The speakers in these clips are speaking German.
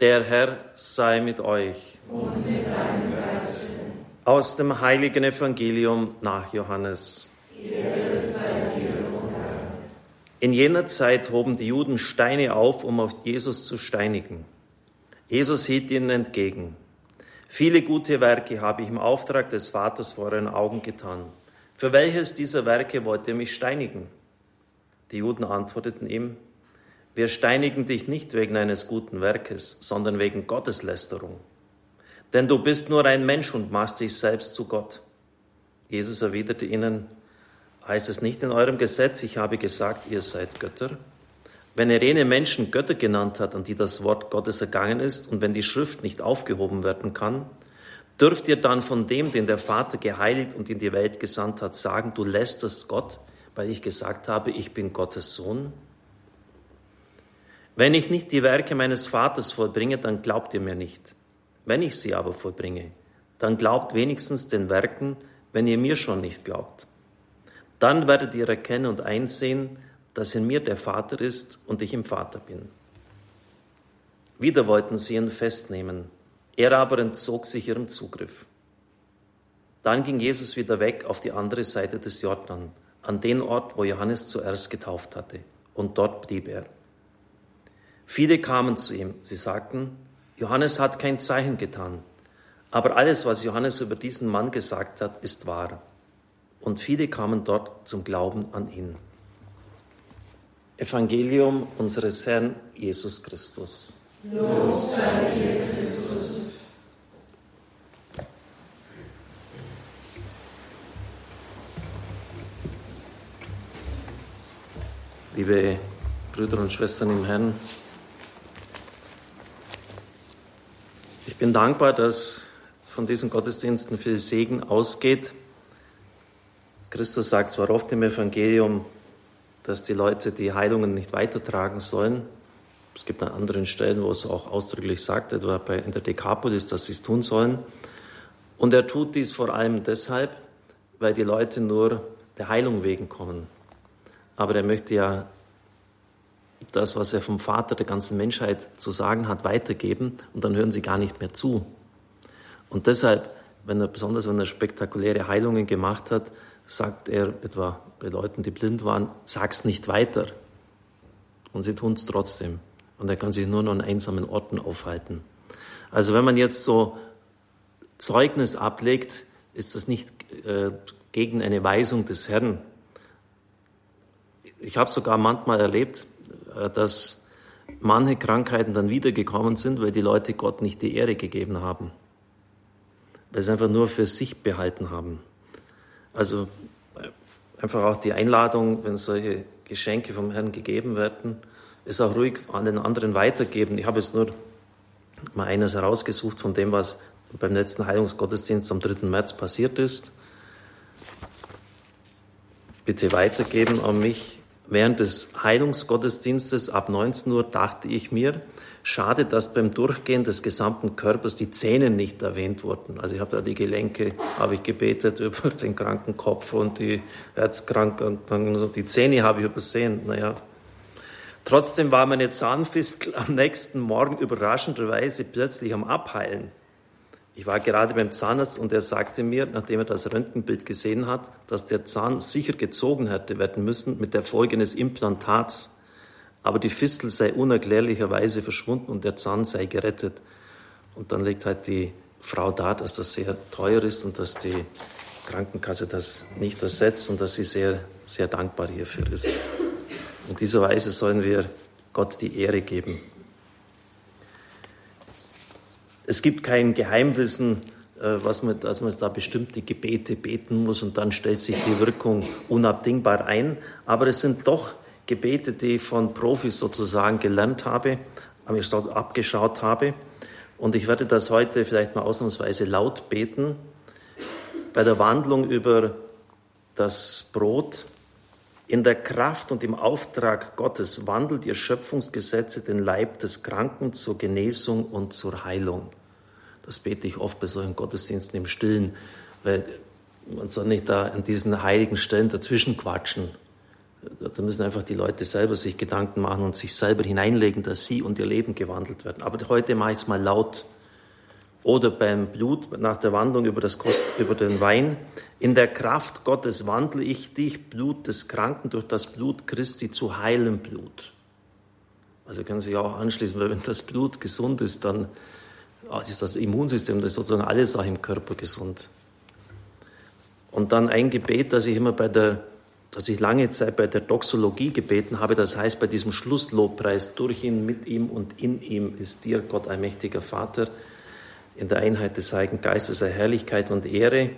Der Herr sei mit euch. Und mit deinem Geiste. Aus dem heiligen Evangelium nach Johannes. In jener Zeit hoben die Juden Steine auf, um auf Jesus zu steinigen. Jesus hielt ihnen entgegen. Viele gute Werke habe ich im Auftrag des Vaters vor euren Augen getan. Für welches dieser Werke wollt ihr mich steinigen? Die Juden antworteten ihm, wir steinigen dich nicht wegen eines guten Werkes, sondern wegen Gotteslästerung. Denn du bist nur ein Mensch und machst dich selbst zu Gott. Jesus erwiderte ihnen, heißt es nicht in eurem Gesetz, ich habe gesagt, ihr seid Götter? Wenn er jene Menschen Götter genannt hat, an die das Wort Gottes ergangen ist, und wenn die Schrift nicht aufgehoben werden kann, dürft ihr dann von dem, den der Vater geheiligt und in die Welt gesandt hat, sagen, du lästerst Gott, weil ich gesagt habe, ich bin Gottes Sohn? Wenn ich nicht die Werke meines Vaters vollbringe, dann glaubt ihr mir nicht. Wenn ich sie aber vollbringe, dann glaubt wenigstens den Werken, wenn ihr mir schon nicht glaubt. Dann werdet ihr erkennen und einsehen, dass in mir der Vater ist und ich im Vater bin. Wieder wollten sie ihn festnehmen, er aber entzog sich ihrem Zugriff. Dann ging Jesus wieder weg auf die andere Seite des Jordan, an den Ort, wo Johannes zuerst getauft hatte, und dort blieb er. Viele kamen zu ihm. Sie sagten, Johannes hat kein Zeichen getan, aber alles, was Johannes über diesen Mann gesagt hat, ist wahr. Und viele kamen dort zum Glauben an ihn. Evangelium unseres Herrn Jesus Christus. Los sei dir, Christus. Liebe Brüder und Schwestern im Herrn, bin dankbar, dass von diesen Gottesdiensten viel Segen ausgeht. Christus sagt zwar oft im Evangelium, dass die Leute die Heilungen nicht weitertragen sollen. Es gibt an anderen Stellen, wo es auch ausdrücklich sagt, etwa bei, in der Dekapolis, dass sie es tun sollen. Und er tut dies vor allem deshalb, weil die Leute nur der Heilung wegen kommen. Aber er möchte ja das, was er vom Vater der ganzen Menschheit zu sagen hat, weitergeben und dann hören sie gar nicht mehr zu. Und deshalb, wenn er, besonders wenn er spektakuläre Heilungen gemacht hat, sagt er etwa bei Leuten, die blind waren, sag's nicht weiter. Und sie tun es trotzdem. Und er kann sich nur noch an einsamen Orten aufhalten. Also wenn man jetzt so Zeugnis ablegt, ist das nicht äh, gegen eine Weisung des Herrn. Ich habe sogar manchmal erlebt, dass manche Krankheiten dann wiedergekommen sind, weil die Leute Gott nicht die Ehre gegeben haben. Weil sie einfach nur für sich behalten haben. Also äh, einfach auch die Einladung, wenn solche Geschenke vom Herrn gegeben werden, es auch ruhig an den anderen weitergeben. Ich habe jetzt nur mal eines herausgesucht von dem, was beim letzten Heilungsgottesdienst am 3. März passiert ist. Bitte weitergeben an mich. Während des Heilungsgottesdienstes ab 19 Uhr dachte ich mir, schade, dass beim Durchgehen des gesamten Körpers die Zähne nicht erwähnt wurden. Also ich habe da die Gelenke, habe ich gebetet über den kranken Kopf und die Herzkranke und dann die Zähne habe ich übersehen. Naja. Trotzdem war meine Zahnfistel am nächsten Morgen überraschenderweise plötzlich am Abheilen. Ich war gerade beim Zahnarzt und er sagte mir, nachdem er das Röntgenbild gesehen hat, dass der Zahn sicher gezogen hätte werden müssen mit der Folge eines Implantats. Aber die Fistel sei unerklärlicherweise verschwunden und der Zahn sei gerettet. Und dann legt halt die Frau dar, dass das sehr teuer ist und dass die Krankenkasse das nicht ersetzt und dass sie sehr, sehr dankbar hierfür ist. In dieser Weise sollen wir Gott die Ehre geben. Es gibt kein Geheimwissen, äh, was man, dass man da bestimmte Gebete beten muss und dann stellt sich die Wirkung unabdingbar ein. Aber es sind doch Gebete, die ich von Profis sozusagen gelernt habe, abgeschaut habe. Und ich werde das heute vielleicht mal ausnahmsweise laut beten. Bei der Wandlung über das Brot in der Kraft und im Auftrag Gottes wandelt ihr Schöpfungsgesetze den Leib des Kranken zur Genesung und zur Heilung. Das bete ich oft bei solchen Gottesdiensten im Stillen, weil man soll nicht da an diesen heiligen Stellen dazwischen quatschen. Da müssen einfach die Leute selber sich Gedanken machen und sich selber hineinlegen, dass sie und ihr Leben gewandelt werden. Aber heute mache ich es mal laut. Oder beim Blut nach der Wandlung über, das Kost, über den Wein. In der Kraft Gottes wandle ich dich, Blut des Kranken, durch das Blut Christi zu heilem Blut. Also können Sie auch anschließen, weil wenn das Blut gesund ist, dann ist das Immunsystem, das ist sozusagen alles auch im Körper gesund. Und dann ein Gebet, das ich immer bei der, das ich lange Zeit bei der Doxologie gebeten habe, das heißt bei diesem Schlusslobpreis, durch ihn, mit ihm und in ihm ist dir, Gott, allmächtiger Vater, in der Einheit des Heiligen Geistes sei Herrlichkeit und Ehre,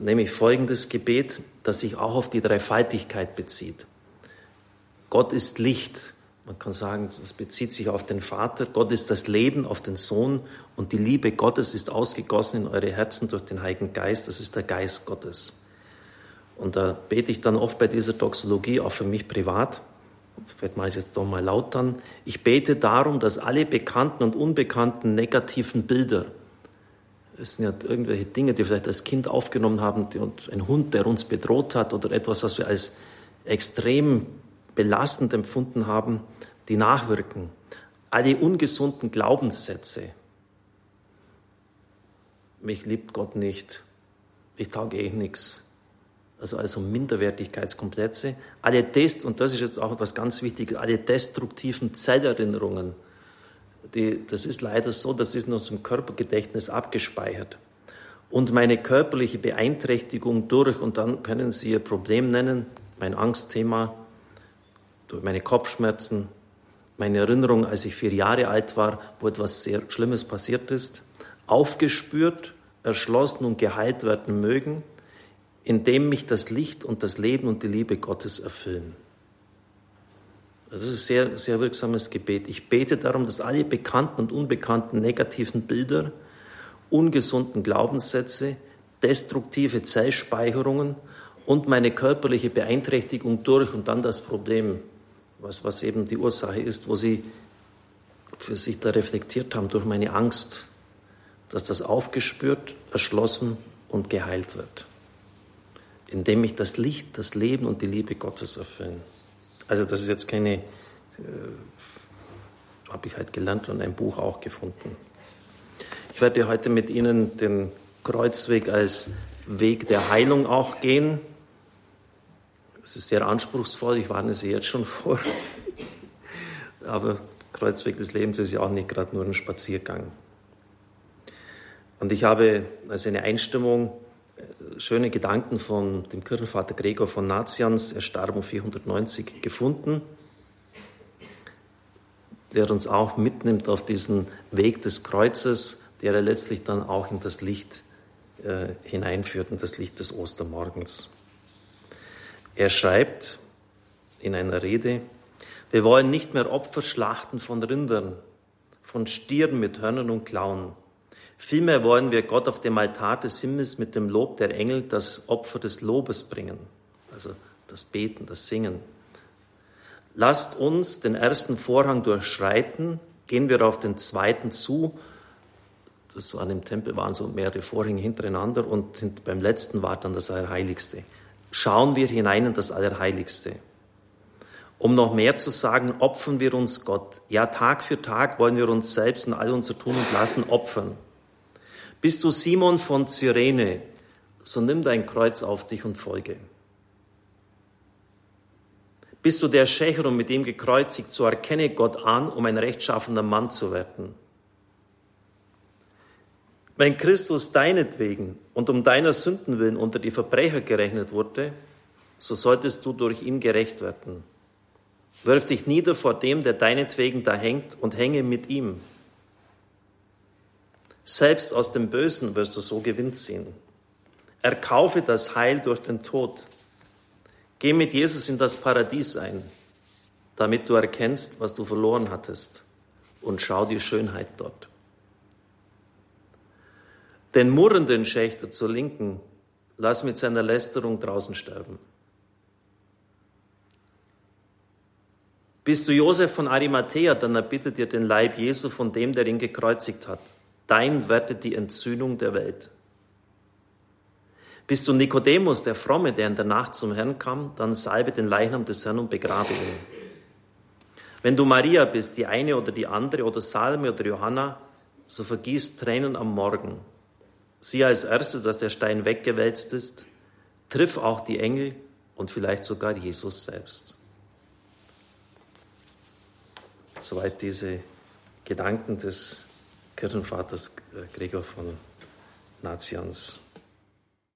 nämlich folgendes Gebet, das sich auch auf die Dreifaltigkeit bezieht. Gott ist Licht. Man kann sagen, das bezieht sich auf den Vater. Gott ist das Leben, auf den Sohn. Und die Liebe Gottes ist ausgegossen in eure Herzen durch den Heiligen Geist. Das ist der Geist Gottes. Und da bete ich dann oft bei dieser Doxologie, auch für mich privat. Vielleicht mache ich es jetzt doch mal laut dann. Ich bete darum, dass alle bekannten und unbekannten negativen Bilder, es sind ja irgendwelche Dinge, die vielleicht als Kind aufgenommen haben, die, ein Hund, der uns bedroht hat oder etwas, was wir als extrem belastend empfunden haben, die nachwirken. Alle ungesunden Glaubenssätze. Mich liebt Gott nicht. Ich tauge eh nichts. Also, also Minderwertigkeitskomplexe. Alle Test, und das ist jetzt auch etwas ganz Wichtiges, alle destruktiven Zellerinnerungen. Die, das ist leider so, das ist in unserem Körpergedächtnis abgespeichert. Und meine körperliche Beeinträchtigung durch, und dann können Sie Ihr Problem nennen, mein Angstthema, durch meine Kopfschmerzen, meine Erinnerung, als ich vier Jahre alt war, wo etwas sehr Schlimmes passiert ist, aufgespürt, erschlossen und geheilt werden mögen, indem mich das Licht und das Leben und die Liebe Gottes erfüllen. Das ist ein sehr, sehr wirksames Gebet. Ich bete darum, dass alle bekannten und unbekannten negativen Bilder, ungesunden Glaubenssätze, destruktive Zellspeicherungen und meine körperliche Beeinträchtigung durch und dann das Problem was, was eben die Ursache ist, wo sie für sich da reflektiert haben durch meine Angst, dass das aufgespürt, erschlossen und geheilt wird, indem mich das Licht, das Leben und die Liebe Gottes erfüllen. Also das ist jetzt keine, äh, habe ich halt gelernt und ein Buch auch gefunden. Ich werde heute mit Ihnen den Kreuzweg als Weg der Heilung auch gehen. Es ist sehr anspruchsvoll, ich warne Sie jetzt schon vor. Aber Kreuzweg des Lebens ist ja auch nicht gerade nur ein Spaziergang. Und ich habe als eine Einstimmung schöne Gedanken von dem Kirchenvater Gregor von Nazians, er starb um 490, gefunden, der uns auch mitnimmt auf diesen Weg des Kreuzes, der er letztlich dann auch in das Licht äh, hineinführt, in das Licht des Ostermorgens. Er schreibt in einer Rede, wir wollen nicht mehr Opfer schlachten von Rindern, von Stieren mit Hörnern und Klauen. Vielmehr wollen wir Gott auf dem Altar des Himmels mit dem Lob der Engel das Opfer des Lobes bringen, also das Beten, das Singen. Lasst uns den ersten Vorhang durchschreiten, gehen wir auf den zweiten zu. Das war im Tempel waren so mehrere Vorhänge hintereinander und beim letzten war dann das Allerheiligste schauen wir hinein in das Allerheiligste. Um noch mehr zu sagen, opfern wir uns Gott. Ja, Tag für Tag wollen wir uns selbst und all unser Tun und Lassen opfern. Bist du Simon von Cyrene, so nimm dein Kreuz auf dich und folge. Bist du der Schächer und mit ihm gekreuzigt, so erkenne Gott an, um ein rechtschaffender Mann zu werden. Wenn Christus deinetwegen und um deiner Sünden willen unter die Verbrecher gerechnet wurde, so solltest du durch ihn gerecht werden. Wirf dich nieder vor dem, der deinetwegen da hängt, und hänge mit ihm. Selbst aus dem Bösen wirst du so Gewinn ziehen. Erkaufe das Heil durch den Tod. Geh mit Jesus in das Paradies ein, damit du erkennst, was du verloren hattest, und schau die Schönheit dort den murrenden Schächter zur Linken, lass mit seiner Lästerung draußen sterben. Bist du Josef von Arimathea, dann erbittet dir den Leib Jesu von dem, der ihn gekreuzigt hat. Dein werdet die Entzündung der Welt. Bist du Nikodemus, der Fromme, der in der Nacht zum Herrn kam, dann salbe den Leichnam des Herrn und begrabe ihn. Wenn du Maria bist, die eine oder die andere, oder Salme oder Johanna, so vergieß Tränen am Morgen. Sieh als Erste, dass der Stein weggewälzt ist, triff auch die Engel und vielleicht sogar Jesus selbst. Soweit diese Gedanken des Kirchenvaters Gregor von Nazians.